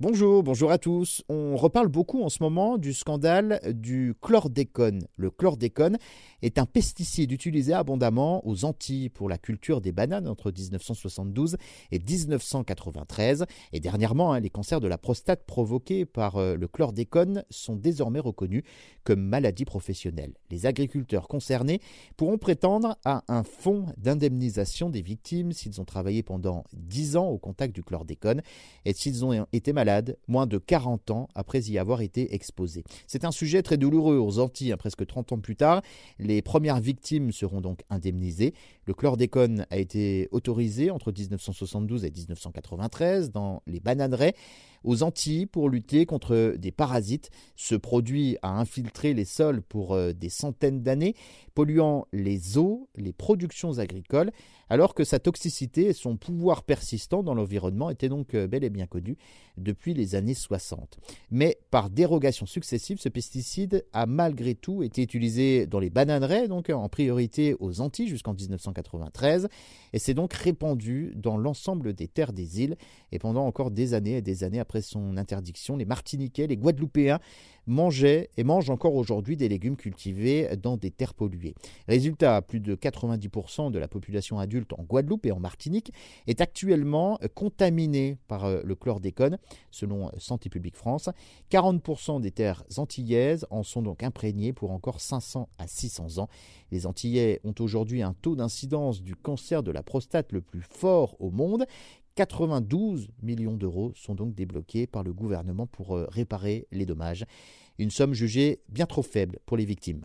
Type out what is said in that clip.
Bonjour, bonjour à tous. On reparle beaucoup en ce moment du scandale du chlordécone. Le chlordécone est un pesticide utilisé abondamment aux Antilles pour la culture des bananes entre 1972 et 1993. Et dernièrement, hein, les cancers de la prostate provoqués par euh, le chlordécone sont désormais reconnus comme maladie professionnelle. Les agriculteurs concernés pourront prétendre à un fonds d'indemnisation des victimes s'ils ont travaillé pendant 10 ans au contact du chlordécone et s'ils ont été malades moins de 40 ans après y avoir été exposé. C'est un sujet très douloureux aux Antilles, hein, presque 30 ans plus tard. Les premières victimes seront donc indemnisées. Le chlordécone a été autorisé entre 1972 et 1993 dans les bananeraies aux Antilles pour lutter contre des parasites. Ce produit a infiltré les sols pour euh, des centaines d'années, polluant les eaux, les productions agricoles, alors que sa toxicité et son pouvoir persistant dans l'environnement étaient donc euh, bel et bien connus depuis les années 60. Mais par dérogation successive, ce pesticide a malgré tout été utilisé dans les bananeraies, donc en priorité aux Antilles jusqu'en 1993, et s'est donc répandu dans l'ensemble des terres des îles, et pendant encore des années et des années après son interdiction, les Martiniquais, les Guadeloupéens mangeaient et mangent encore aujourd'hui des légumes cultivés dans des terres polluées. Résultat, plus de 90% de la population adulte en Guadeloupe et en Martinique est actuellement contaminée par euh, le chlordécone, selon Santé publique France. 40% des terres antillaises en sont donc imprégnées pour encore 500 à 600 ans. Les Antillais ont aujourd'hui un taux d'incidence du cancer de la prostate le plus fort au monde. 92 millions d'euros sont donc débloqués par le gouvernement pour euh, réparer les dommages. Une somme jugée bien trop faible pour les victimes.